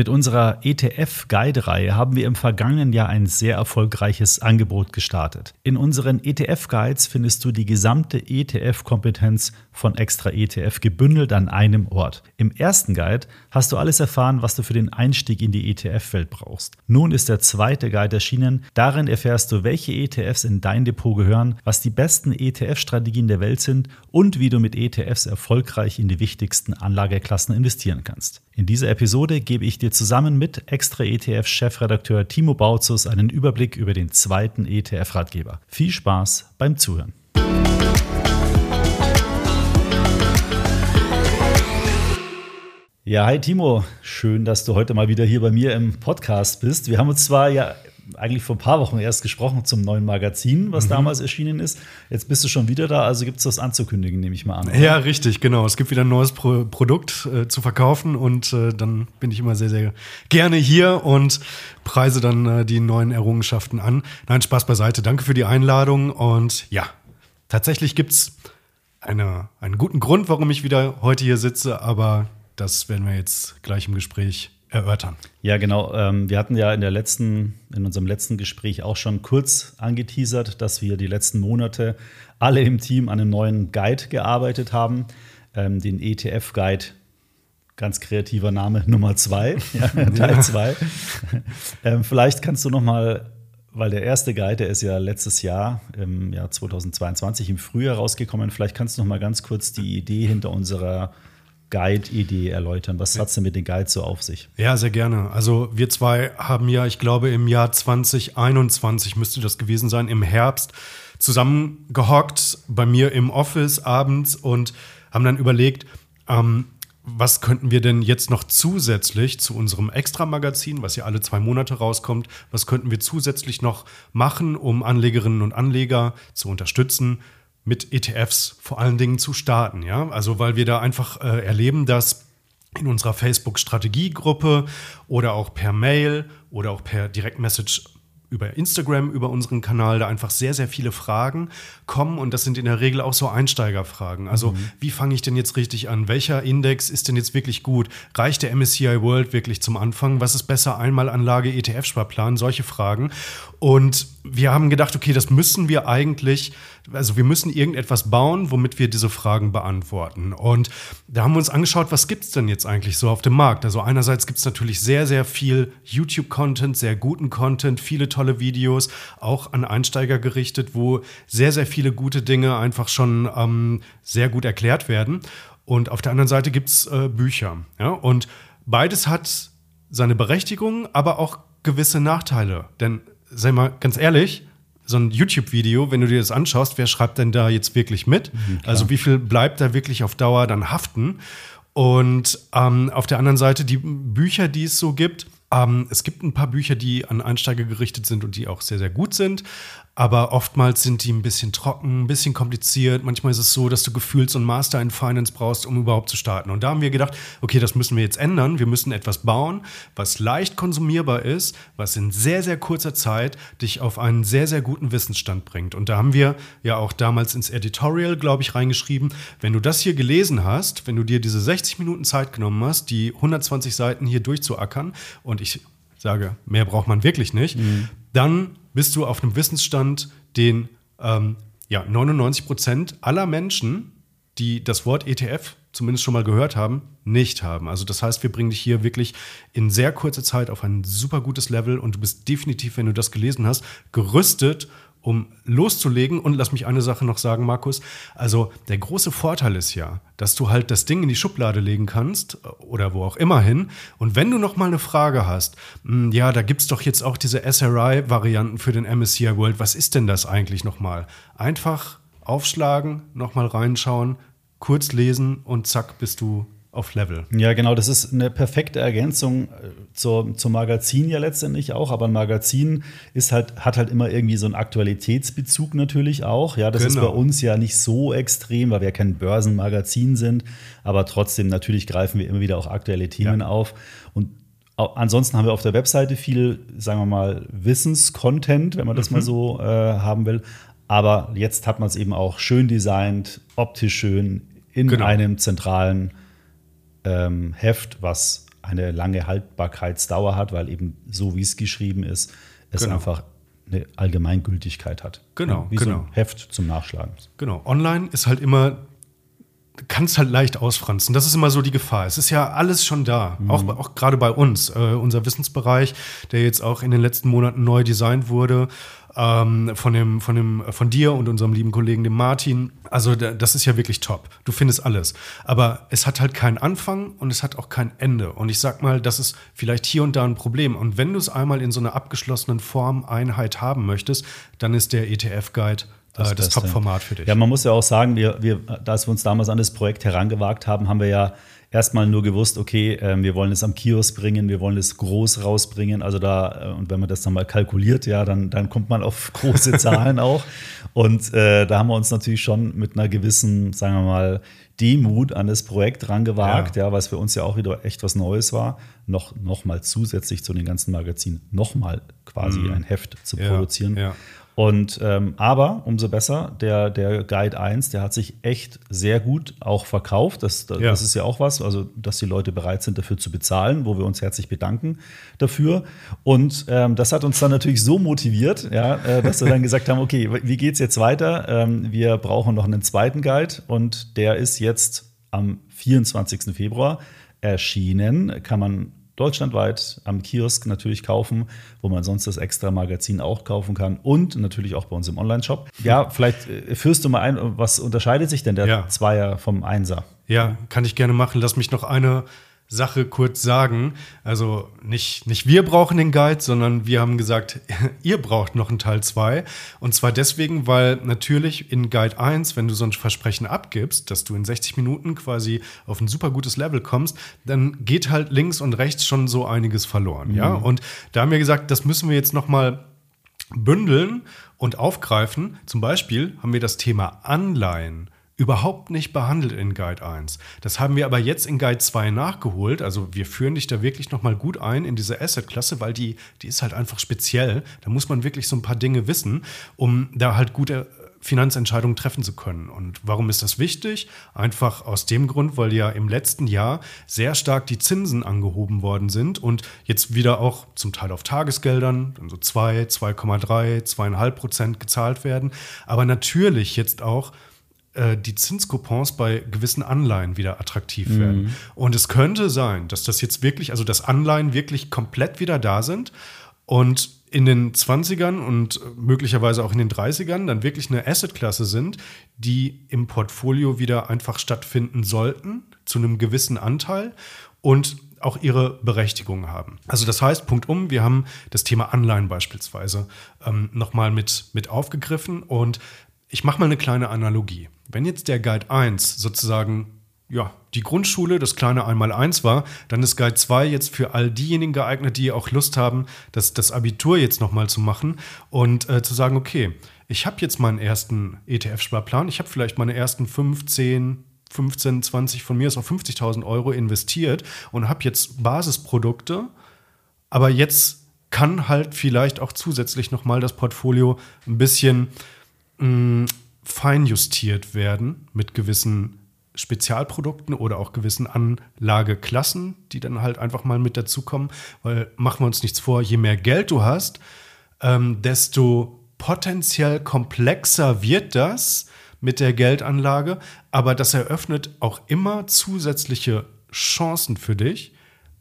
Mit unserer ETF-Guide-Reihe haben wir im vergangenen Jahr ein sehr erfolgreiches Angebot gestartet. In unseren ETF-Guides findest du die gesamte ETF-Kompetenz von Extra ETF gebündelt an einem Ort. Im ersten Guide hast du alles erfahren, was du für den Einstieg in die ETF-Welt brauchst. Nun ist der zweite Guide erschienen. Darin erfährst du, welche ETFs in dein Depot gehören, was die besten ETF-Strategien der Welt sind und wie du mit ETFs erfolgreich in die wichtigsten Anlageklassen investieren kannst. In dieser Episode gebe ich dir zusammen mit Extra ETF-Chefredakteur Timo Bautzus einen Überblick über den zweiten ETF-Ratgeber. Viel Spaß beim Zuhören. Ja, hi Timo, schön, dass du heute mal wieder hier bei mir im Podcast bist. Wir haben uns zwar ja eigentlich vor ein paar Wochen erst gesprochen zum neuen Magazin, was mhm. damals erschienen ist. Jetzt bist du schon wieder da, also gibt es was anzukündigen, nehme ich mal an. Oder? Ja, richtig, genau. Es gibt wieder ein neues Pro Produkt äh, zu verkaufen und äh, dann bin ich immer sehr, sehr gerne hier und preise dann äh, die neuen Errungenschaften an. Nein, Spaß beiseite. Danke für die Einladung und ja, tatsächlich gibt es eine, einen guten Grund, warum ich wieder heute hier sitze, aber das werden wir jetzt gleich im Gespräch erörtern. Ja, genau. Ähm, wir hatten ja in der letzten, in unserem letzten Gespräch auch schon kurz angeteasert, dass wir die letzten Monate alle im Team an einem neuen Guide gearbeitet haben, ähm, den ETF-Guide. Ganz kreativer Name Nummer zwei, ja, Teil zwei. ähm, vielleicht kannst du noch mal, weil der erste Guide, der ist ja letztes Jahr, im Jahr 2022 im Frühjahr rausgekommen. Vielleicht kannst du noch mal ganz kurz die Idee hinter unserer Guide-Idee erläutern. Was hat es denn mit den Guides so auf sich? Ja, sehr gerne. Also wir zwei haben ja, ich glaube, im Jahr 2021 müsste das gewesen sein, im Herbst zusammengehockt bei mir im Office abends und haben dann überlegt, ähm, was könnten wir denn jetzt noch zusätzlich zu unserem Extra-Magazin, was ja alle zwei Monate rauskommt, was könnten wir zusätzlich noch machen, um Anlegerinnen und Anleger zu unterstützen, mit ETFs vor allen Dingen zu starten. Ja? Also weil wir da einfach äh, erleben, dass in unserer Facebook-Strategiegruppe oder auch per Mail oder auch per Direktmessage über Instagram, über unseren Kanal, da einfach sehr, sehr viele Fragen kommen und das sind in der Regel auch so Einsteigerfragen. Also, mhm. wie fange ich denn jetzt richtig an? Welcher Index ist denn jetzt wirklich gut? Reicht der MSCI World wirklich zum Anfang? Was ist besser? Einmalanlage, ETF-Sparplan? Solche Fragen. Und wir haben gedacht, okay, das müssen wir eigentlich, also wir müssen irgendetwas bauen, womit wir diese Fragen beantworten. Und da haben wir uns angeschaut, was gibt es denn jetzt eigentlich so auf dem Markt? Also einerseits gibt es natürlich sehr, sehr viel YouTube-Content, sehr guten Content, viele tolle Videos, auch an Einsteiger gerichtet, wo sehr, sehr viele gute Dinge einfach schon ähm, sehr gut erklärt werden. Und auf der anderen Seite gibt es äh, Bücher. Ja? Und beides hat seine Berechtigung, aber auch gewisse Nachteile. Denn sei mal ganz ehrlich, so ein YouTube-Video, wenn du dir das anschaust, wer schreibt denn da jetzt wirklich mit? Mhm, also wie viel bleibt da wirklich auf Dauer dann haften? Und ähm, auf der anderen Seite die Bücher, die es so gibt. Ähm, es gibt ein paar Bücher, die an Einsteiger gerichtet sind und die auch sehr, sehr gut sind aber oftmals sind die ein bisschen trocken, ein bisschen kompliziert. Manchmal ist es so, dass du gefühlt so ein Master in Finance brauchst, um überhaupt zu starten. Und da haben wir gedacht, okay, das müssen wir jetzt ändern. Wir müssen etwas bauen, was leicht konsumierbar ist, was in sehr, sehr kurzer Zeit dich auf einen sehr, sehr guten Wissensstand bringt. Und da haben wir ja auch damals ins Editorial, glaube ich, reingeschrieben, wenn du das hier gelesen hast, wenn du dir diese 60 Minuten Zeit genommen hast, die 120 Seiten hier durchzuackern, und ich sage, mehr braucht man wirklich nicht, mhm. Dann bist du auf einem Wissensstand, den ähm, ja, 99 Prozent aller Menschen, die das Wort ETF zumindest schon mal gehört haben, nicht haben. Also das heißt, wir bringen dich hier wirklich in sehr kurzer Zeit auf ein super gutes Level und du bist definitiv, wenn du das gelesen hast, gerüstet, um loszulegen. Und lass mich eine Sache noch sagen, Markus. Also der große Vorteil ist ja, dass du halt das Ding in die Schublade legen kannst oder wo auch immer hin. Und wenn du noch mal eine Frage hast, hm, ja, da gibt es doch jetzt auch diese SRI-Varianten für den MSCI World. Was ist denn das eigentlich noch mal? Einfach aufschlagen, noch mal reinschauen, kurz lesen und zack, bist du auf Level. Ja, genau, das ist eine perfekte Ergänzung äh, zur, zum Magazin ja letztendlich auch, aber ein Magazin ist halt, hat halt immer irgendwie so einen Aktualitätsbezug natürlich auch. Ja, das genau. ist bei uns ja nicht so extrem, weil wir ja kein Börsenmagazin sind, aber trotzdem natürlich greifen wir immer wieder auch aktuelle Themen ja. auf. Und ansonsten haben wir auf der Webseite viel, sagen wir mal, Wissenscontent, wenn man das mhm. mal so äh, haben will. Aber jetzt hat man es eben auch schön designt, optisch schön, in genau. einem zentralen ähm, Heft, was eine lange Haltbarkeitsdauer hat, weil eben so wie es geschrieben ist, es genau. einfach eine Allgemeingültigkeit hat. Genau, wie genau. So ein Heft zum Nachschlagen. Genau. Online ist halt immer kann es halt leicht ausfranzen. Das ist immer so die Gefahr. Es ist ja alles schon da, mhm. auch, auch gerade bei uns. Äh, unser Wissensbereich, der jetzt auch in den letzten Monaten neu designt wurde, ähm, von, dem, von, dem, von dir und unserem lieben Kollegen, dem Martin. Also das ist ja wirklich top. Du findest alles. Aber es hat halt keinen Anfang und es hat auch kein Ende. Und ich sag mal, das ist vielleicht hier und da ein Problem. Und wenn du es einmal in so einer abgeschlossenen Form, Einheit haben möchtest, dann ist der ETF-Guide das, das Top-Format für dich. Ja, man muss ja auch sagen, wir, wir, als wir uns damals an das Projekt herangewagt haben, haben wir ja erstmal nur gewusst, okay, äh, wir wollen es am Kiosk bringen, wir wollen es groß rausbringen. Also da, äh, und wenn man das dann mal kalkuliert, ja, dann, dann kommt man auf große Zahlen auch. Und äh, da haben wir uns natürlich schon mit einer gewissen, sagen wir mal, Demut an das Projekt rangewagt, ja. ja, was für uns ja auch wieder echt was Neues war, noch, noch mal zusätzlich zu den ganzen Magazinen noch mal quasi mhm. ein Heft zu ja, produzieren. Ja. Und ähm, aber umso besser, der, der Guide 1, der hat sich echt sehr gut auch verkauft. Das, das, ja. ist ja auch was, also dass die Leute bereit sind, dafür zu bezahlen, wo wir uns herzlich bedanken dafür. Und ähm, das hat uns dann natürlich so motiviert, ja, äh, dass wir dann gesagt haben: Okay, wie geht es jetzt weiter? Ähm, wir brauchen noch einen zweiten Guide und der ist jetzt am 24. Februar erschienen. Kann man deutschlandweit am Kiosk natürlich kaufen, wo man sonst das extra Magazin auch kaufen kann und natürlich auch bei uns im Online-Shop. Ja, vielleicht äh, führst du mal ein, was unterscheidet sich denn der ja. Zweier vom Einser? Ja, kann ich gerne machen. Lass mich noch eine Sache kurz sagen. Also nicht, nicht wir brauchen den Guide, sondern wir haben gesagt, ihr braucht noch einen Teil 2. Und zwar deswegen, weil natürlich in Guide 1, wenn du so ein Versprechen abgibst, dass du in 60 Minuten quasi auf ein super gutes Level kommst, dann geht halt links und rechts schon so einiges verloren. Mhm. Ja, und da haben wir gesagt, das müssen wir jetzt noch mal bündeln und aufgreifen. Zum Beispiel haben wir das Thema Anleihen überhaupt nicht behandelt in Guide 1. Das haben wir aber jetzt in Guide 2 nachgeholt. Also wir führen dich da wirklich nochmal gut ein in diese Asset-Klasse, weil die, die ist halt einfach speziell. Da muss man wirklich so ein paar Dinge wissen, um da halt gute Finanzentscheidungen treffen zu können. Und warum ist das wichtig? Einfach aus dem Grund, weil ja im letzten Jahr sehr stark die Zinsen angehoben worden sind und jetzt wieder auch zum Teil auf Tagesgeldern, so 2, 2,3, 2,5 Prozent gezahlt werden. Aber natürlich jetzt auch äh, die Zinskupons bei gewissen Anleihen wieder attraktiv werden. Mhm. Und es könnte sein, dass das jetzt wirklich, also dass Anleihen wirklich komplett wieder da sind und in den 20ern und möglicherweise auch in den 30ern dann wirklich eine Assetklasse sind, die im Portfolio wieder einfach stattfinden sollten, zu einem gewissen Anteil und auch ihre Berechtigung haben. Also das heißt, Punkt um, wir haben das Thema Anleihen beispielsweise ähm, nochmal mit, mit aufgegriffen und ich mache mal eine kleine Analogie. Wenn jetzt der Guide 1 sozusagen ja, die Grundschule, das kleine Einmal-Eins war, dann ist Guide 2 jetzt für all diejenigen geeignet, die auch Lust haben, das, das Abitur jetzt nochmal zu machen und äh, zu sagen, okay, ich habe jetzt meinen ersten ETF-Sparplan, ich habe vielleicht meine ersten 15, 15, 20, von mir ist auch 50.000 Euro investiert und habe jetzt Basisprodukte, aber jetzt kann halt vielleicht auch zusätzlich nochmal das Portfolio ein bisschen mh, feinjustiert werden mit gewissen Spezialprodukten oder auch gewissen Anlageklassen, die dann halt einfach mal mit dazukommen. Weil machen wir uns nichts vor, je mehr Geld du hast, ähm, desto potenziell komplexer wird das mit der Geldanlage. Aber das eröffnet auch immer zusätzliche Chancen für dich,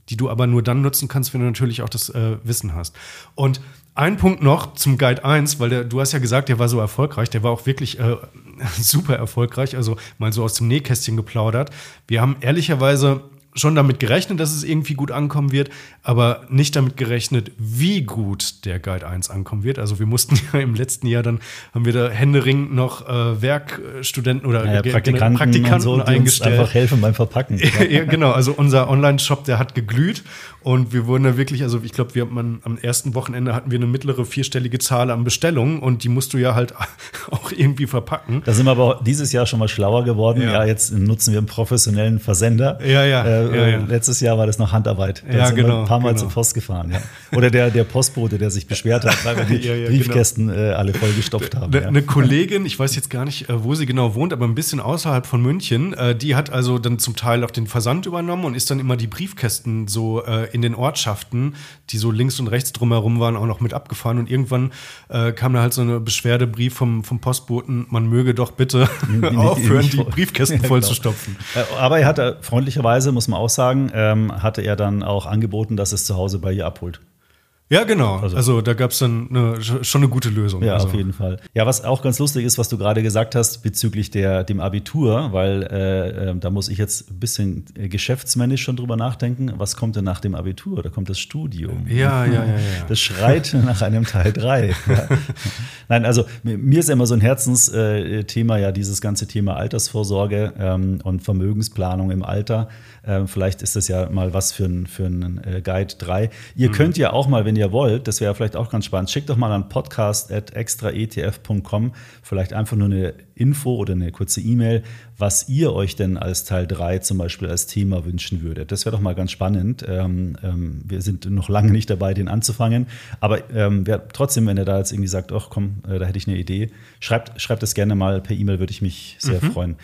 die du aber nur dann nutzen kannst, wenn du natürlich auch das äh, Wissen hast. Und ein Punkt noch zum Guide 1, weil der, du hast ja gesagt, der war so erfolgreich, der war auch wirklich äh, super erfolgreich, also mal so aus dem Nähkästchen geplaudert. Wir haben ehrlicherweise schon damit gerechnet, dass es irgendwie gut ankommen wird, aber nicht damit gerechnet, wie gut der Guide 1 ankommen wird. Also wir mussten ja im letzten Jahr dann, haben wir da händeringend noch äh, Werkstudenten oder naja, Praktikanten, Praktikanten so, eingestellt. einfach helfen beim Verpacken. ja, genau, also unser Online-Shop, der hat geglüht Und wir wurden da wirklich, also ich glaube, wir man, am ersten Wochenende hatten wir eine mittlere vierstellige Zahl an Bestellungen und die musst du ja halt auch irgendwie verpacken. Da sind wir aber dieses Jahr schon mal schlauer geworden. Ja, ja jetzt nutzen wir einen professionellen Versender. Ja, ja. Äh, ja, ja. Letztes Jahr war das noch Handarbeit. Da ja, sind genau. Wir ein paar Mal genau. zur Post gefahren. Ja. Oder der, der Postbote, der sich beschwert hat, weil wir die genau. Briefkästen genau. äh, alle vollgestopft haben. Eine, eine Kollegin, ich weiß jetzt gar nicht, äh, wo sie genau wohnt, aber ein bisschen außerhalb von München, äh, die hat also dann zum Teil auch den Versand übernommen und ist dann immer die Briefkästen so äh, in den Ortschaften, die so links und rechts drumherum waren, auch noch mit abgefahren. Und irgendwann äh, kam da halt so eine Beschwerdebrief vom, vom Postboten, man möge doch bitte aufhören, die Briefkästen voll zu stopfen. Aber er hatte freundlicherweise, muss man auch sagen, ähm, hatte er dann auch angeboten, dass es zu Hause bei ihr abholt. Ja, genau. Also, also da gab es dann eine, schon eine gute Lösung. Ja, also. auf jeden Fall. Ja, was auch ganz lustig ist, was du gerade gesagt hast bezüglich der, dem Abitur, weil äh, äh, da muss ich jetzt ein bisschen geschäftsmännisch schon drüber nachdenken. Was kommt denn nach dem Abitur? Da kommt das Studium. Ja, ja, ja. ja. Das schreit nach einem Teil 3. Ja. Nein, also mir ist immer so ein Herzensthema ja dieses ganze Thema Altersvorsorge ähm, und Vermögensplanung im Alter. Ähm, vielleicht ist das ja mal was für einen für ein, äh, Guide 3. Ihr mhm. könnt ja auch mal, wenn ihr wollt, das wäre vielleicht auch ganz spannend, schickt doch mal an podcast.extraetf.com vielleicht einfach nur eine Info oder eine kurze E-Mail, was ihr euch denn als Teil 3 zum Beispiel als Thema wünschen würdet. Das wäre doch mal ganz spannend. Ähm, ähm, wir sind noch lange nicht dabei, den anzufangen. Aber ähm, wer, trotzdem, wenn ihr da jetzt irgendwie sagt, ach komm, äh, da hätte ich eine Idee, schreibt, schreibt es gerne mal per E-Mail, würde ich mich sehr mhm. freuen.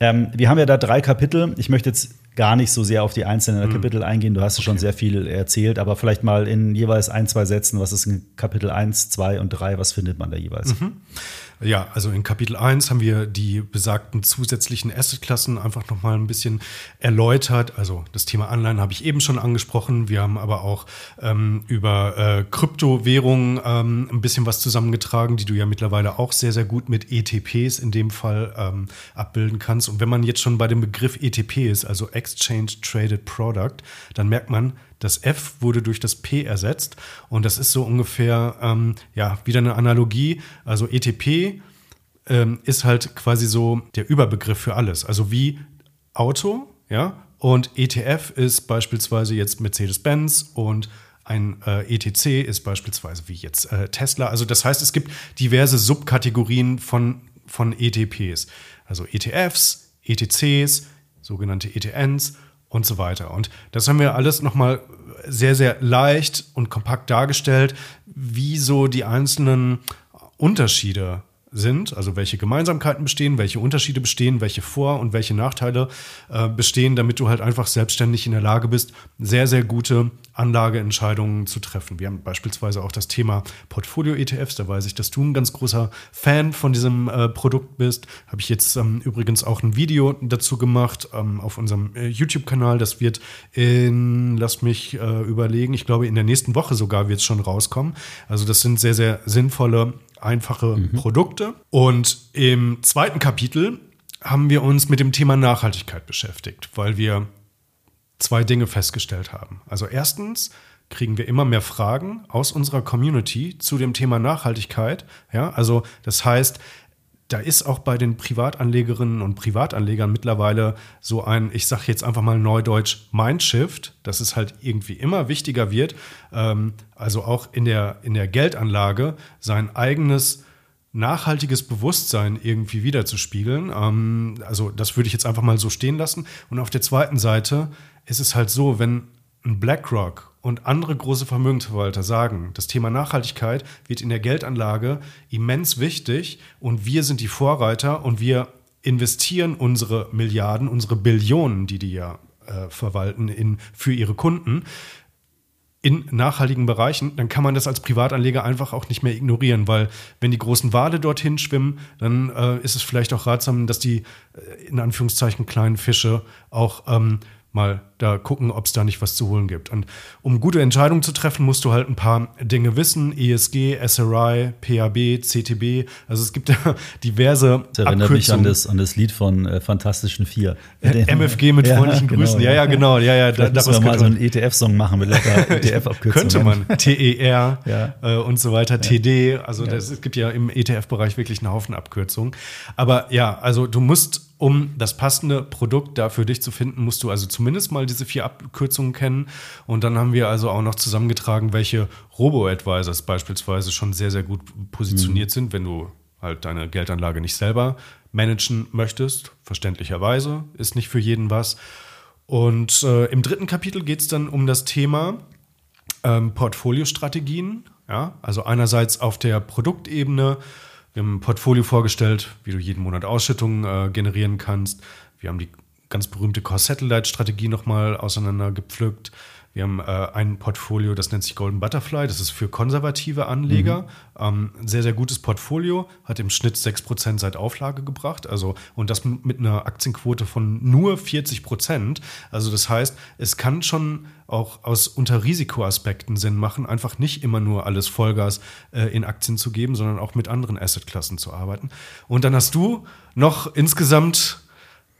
Ähm, wir haben ja da drei Kapitel. Ich möchte jetzt gar nicht so sehr auf die einzelnen mhm. Kapitel eingehen. Du hast okay. schon sehr viel erzählt, aber vielleicht mal in jeweils ein, zwei Sätzen, was ist in Kapitel 1, 2 und 3, was findet man da jeweils? Mhm. Ja, also in Kapitel 1 haben wir die besagten zusätzlichen Assetklassen einfach nochmal ein bisschen erläutert. Also das Thema Anleihen habe ich eben schon angesprochen. Wir haben aber auch ähm, über äh, Kryptowährungen ähm, ein bisschen was zusammengetragen, die du ja mittlerweile auch sehr, sehr gut mit ETPs in dem Fall ähm, abbilden kannst. Und wenn man jetzt schon bei dem Begriff ETP ist, also Exchange Traded Product, dann merkt man, das F wurde durch das P ersetzt. Und das ist so ungefähr, ähm, ja, wieder eine Analogie. Also ETP ähm, ist halt quasi so der Überbegriff für alles. Also wie Auto, ja. Und ETF ist beispielsweise jetzt Mercedes-Benz und ein äh, ETC ist beispielsweise wie jetzt äh, Tesla. Also das heißt, es gibt diverse Subkategorien von, von ETPs. Also ETFs, ETCs, sogenannte ETNs und so weiter. Und das haben wir alles nochmal sehr, sehr leicht und kompakt dargestellt, wie so die einzelnen Unterschiede sind, also welche Gemeinsamkeiten bestehen, welche Unterschiede bestehen, welche Vor- und welche Nachteile äh, bestehen, damit du halt einfach selbstständig in der Lage bist, sehr, sehr gute Anlageentscheidungen zu treffen. Wir haben beispielsweise auch das Thema Portfolio-ETFs, da weiß ich, dass du ein ganz großer Fan von diesem äh, Produkt bist. Habe ich jetzt ähm, übrigens auch ein Video dazu gemacht ähm, auf unserem äh, YouTube-Kanal. Das wird in, lass mich äh, überlegen, ich glaube in der nächsten Woche sogar wird es schon rauskommen. Also das sind sehr, sehr sinnvolle einfache mhm. Produkte. Und im zweiten Kapitel haben wir uns mit dem Thema Nachhaltigkeit beschäftigt, weil wir zwei Dinge festgestellt haben. Also erstens kriegen wir immer mehr Fragen aus unserer Community zu dem Thema Nachhaltigkeit. Ja, also das heißt, da ist auch bei den Privatanlegerinnen und Privatanlegern mittlerweile so ein, ich sage jetzt einfach mal neudeutsch, Mindshift, dass es halt irgendwie immer wichtiger wird, ähm, also auch in der, in der Geldanlage sein eigenes nachhaltiges Bewusstsein irgendwie wiederzuspiegeln. Ähm, also das würde ich jetzt einfach mal so stehen lassen. Und auf der zweiten Seite ist es halt so, wenn ein BlackRock und andere große Vermögensverwalter sagen, das Thema Nachhaltigkeit wird in der Geldanlage immens wichtig und wir sind die Vorreiter und wir investieren unsere Milliarden, unsere Billionen, die die ja äh, verwalten in, für ihre Kunden, in nachhaltigen Bereichen, dann kann man das als Privatanleger einfach auch nicht mehr ignorieren, weil wenn die großen Wale dorthin schwimmen, dann äh, ist es vielleicht auch ratsam, dass die äh, in Anführungszeichen kleinen Fische auch ähm, mal da gucken, ob es da nicht was zu holen gibt. Und um gute Entscheidungen zu treffen, musst du halt ein paar Dinge wissen. ESG, SRI, PAB, CTB. Also es gibt ja diverse Das erinnert mich an das, an das Lied von äh, Fantastischen Vier. MFG mit freundlichen genau, Grüßen. Ja, ja, genau. Ja, ja, da, daraus wir mal so einen ETF-Song machen mit ETF-Abkürzungen. Könnte man. TER ja. äh, und so weiter. TD. Also das, es gibt ja im ETF-Bereich wirklich einen Haufen Abkürzungen. Aber ja, also du musst um das passende Produkt da für dich zu finden, musst du also zumindest mal diese vier Abkürzungen kennen. Und dann haben wir also auch noch zusammengetragen, welche Robo-Advisors beispielsweise schon sehr, sehr gut positioniert mhm. sind, wenn du halt deine Geldanlage nicht selber managen möchtest. Verständlicherweise ist nicht für jeden was. Und äh, im dritten Kapitel geht es dann um das Thema ähm, Portfoliostrategien. Ja? Also einerseits auf der Produktebene, wir haben ein Portfolio vorgestellt, wie du jeden Monat Ausschüttungen äh, generieren kannst. Wir haben die ganz berühmte Core-Satellite-Strategie nochmal auseinandergepflückt. Wir haben äh, ein Portfolio, das nennt sich Golden Butterfly. Das ist für konservative Anleger. Mhm. Ähm, sehr, sehr gutes Portfolio. Hat im Schnitt 6% seit Auflage gebracht. Also, und das mit einer Aktienquote von nur 40%. Also, das heißt, es kann schon auch aus unter Risikoaspekten Sinn machen, einfach nicht immer nur alles Vollgas äh, in Aktien zu geben, sondern auch mit anderen Assetklassen zu arbeiten. Und dann hast du noch insgesamt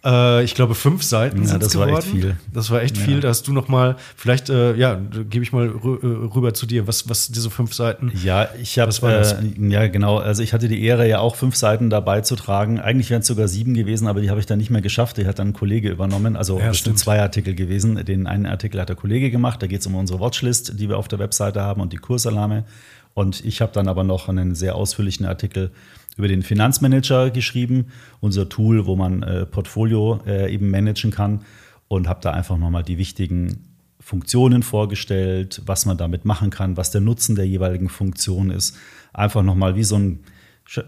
äh, ich glaube, fünf Seiten ja, sind das geworden. war echt viel. Das war echt ja. viel. Da hast du noch mal, vielleicht, äh, ja, gebe ich mal äh, rüber zu dir. Was, was diese fünf Seiten? Ja, ich habe, äh, ja genau. Also ich hatte die Ehre, ja auch fünf Seiten dabei zu tragen. Eigentlich wären es sogar sieben gewesen, aber die habe ich dann nicht mehr geschafft. Die hat dann ein Kollege übernommen. Also ja, es sind zwei Artikel gewesen. Den einen Artikel hat der Kollege gemacht. Da geht es um unsere Watchlist, die wir auf der Webseite haben und die Kursalarme. Und ich habe dann aber noch einen sehr ausführlichen Artikel über den Finanzmanager geschrieben, unser Tool, wo man äh, Portfolio äh, eben managen kann und habe da einfach nochmal die wichtigen Funktionen vorgestellt, was man damit machen kann, was der Nutzen der jeweiligen Funktion ist. Einfach nochmal wie so ein,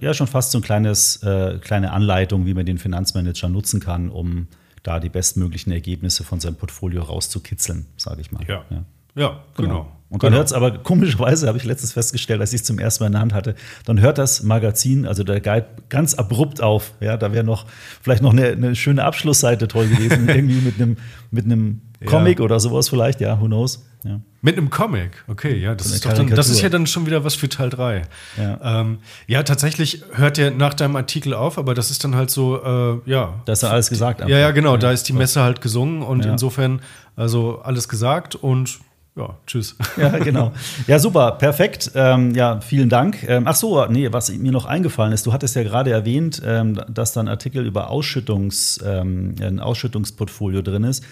ja schon fast so ein kleines, äh, kleine Anleitung, wie man den Finanzmanager nutzen kann, um da die bestmöglichen Ergebnisse von seinem Portfolio rauszukitzeln, sage ich mal. Ja. ja. Ja, genau. genau. Und dann genau. hört es aber komischerweise, habe ich letztens festgestellt, als ich es zum ersten Mal in der Hand hatte, dann hört das Magazin, also der Guide, ganz abrupt auf. Ja, da wäre noch vielleicht noch eine, eine, schöne Abschlussseite toll gewesen, irgendwie mit einem mit einem Comic ja. oder sowas vielleicht, ja, who knows. Ja. Mit einem Comic, okay, ja, das ist, dann, das ist ja dann schon wieder was für Teil 3. Ja. Ähm, ja, tatsächlich hört der nach deinem Artikel auf, aber das ist dann halt so, äh, ja. Das ist ja alles gesagt. Ja, ja, genau, da ist die Messe halt gesungen und insofern also alles gesagt und ja, tschüss. Ja, genau. Ja, super, perfekt. Ähm, ja, vielen Dank. Ähm, ach so, nee, was mir noch eingefallen ist, du hattest ja gerade erwähnt, ähm, dass da ein Artikel über Ausschüttungs, ähm, ein Ausschüttungsportfolio drin ist.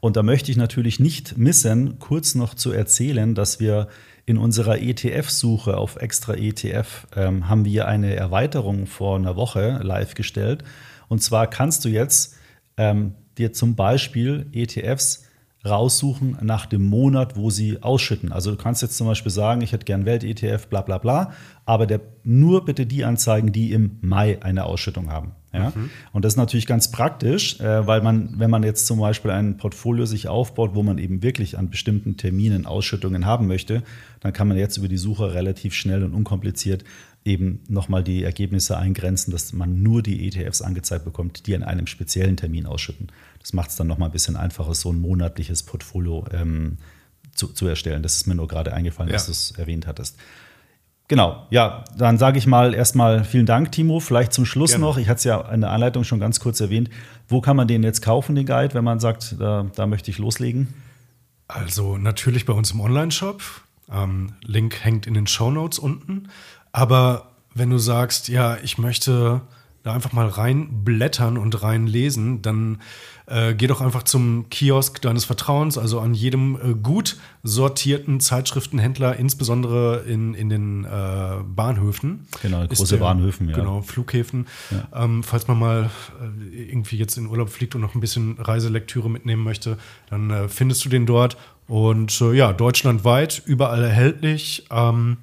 Und da möchte ich natürlich nicht missen, kurz noch zu erzählen, dass wir in unserer ETF-Suche auf extra ETF ähm, haben wir eine Erweiterung vor einer Woche live gestellt. Und zwar kannst du jetzt ähm, dir zum Beispiel ETFs raussuchen nach dem Monat, wo sie ausschütten. Also du kannst jetzt zum Beispiel sagen, ich hätte gern Welt-ETF, bla bla bla, aber der, nur bitte die anzeigen, die im Mai eine Ausschüttung haben. Ja? Mhm. Und das ist natürlich ganz praktisch, äh, weil man, wenn man jetzt zum Beispiel ein Portfolio sich aufbaut, wo man eben wirklich an bestimmten Terminen Ausschüttungen haben möchte, dann kann man jetzt über die Suche relativ schnell und unkompliziert eben nochmal die Ergebnisse eingrenzen, dass man nur die ETFs angezeigt bekommt, die an einem speziellen Termin ausschütten. Das macht es dann nochmal ein bisschen einfacher, so ein monatliches Portfolio ähm, zu, zu, erstellen. Das ist mir nur gerade eingefallen, ja. dass du es erwähnt hattest. Genau, ja, dann sage ich mal erstmal vielen Dank, Timo. Vielleicht zum Schluss Gerne. noch, ich hatte es ja in der Anleitung schon ganz kurz erwähnt, wo kann man den jetzt kaufen, den Guide, wenn man sagt, da, da möchte ich loslegen? Also natürlich bei uns im Online-Shop. Ähm, Link hängt in den Show Notes unten. Aber wenn du sagst, ja, ich möchte da einfach mal reinblättern und reinlesen, dann äh, geh doch einfach zum Kiosk deines Vertrauens, also an jedem äh, gut sortierten Zeitschriftenhändler, insbesondere in, in den äh, Bahnhöfen. Genau, große der, Bahnhöfen, ja. Genau, Flughäfen. Ja. Ähm, falls man mal äh, irgendwie jetzt in Urlaub fliegt und noch ein bisschen Reiselektüre mitnehmen möchte, dann äh, findest du den dort. Und äh, ja, deutschlandweit, überall erhältlich. Ähm,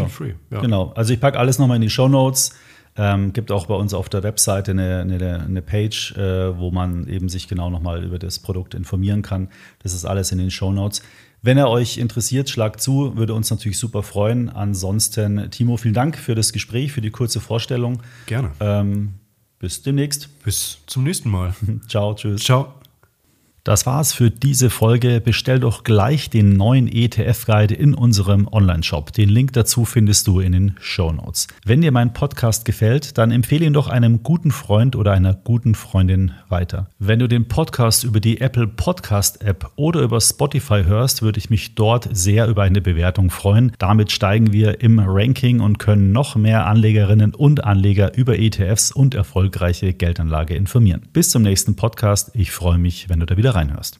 ja. Free. Ja. Genau. Also ich packe alles nochmal in die Show Notes. Ähm, gibt auch bei uns auf der Webseite eine, eine, eine Page, äh, wo man eben sich genau nochmal über das Produkt informieren kann. Das ist alles in den Show Notes. Wenn er euch interessiert, schlagt zu, würde uns natürlich super freuen. Ansonsten, Timo, vielen Dank für das Gespräch, für die kurze Vorstellung. Gerne. Ähm, bis demnächst. Bis zum nächsten Mal. Ciao, tschüss. Ciao. Das war's für diese Folge. Bestell doch gleich den neuen ETF-Guide in unserem Online-Shop. Den Link dazu findest du in den Show Notes. Wenn dir mein Podcast gefällt, dann empfehle ihn doch einem guten Freund oder einer guten Freundin weiter. Wenn du den Podcast über die Apple Podcast App oder über Spotify hörst, würde ich mich dort sehr über eine Bewertung freuen. Damit steigen wir im Ranking und können noch mehr Anlegerinnen und Anleger über ETFs und erfolgreiche Geldanlage informieren. Bis zum nächsten Podcast. Ich freue mich, wenn du da reinhörst.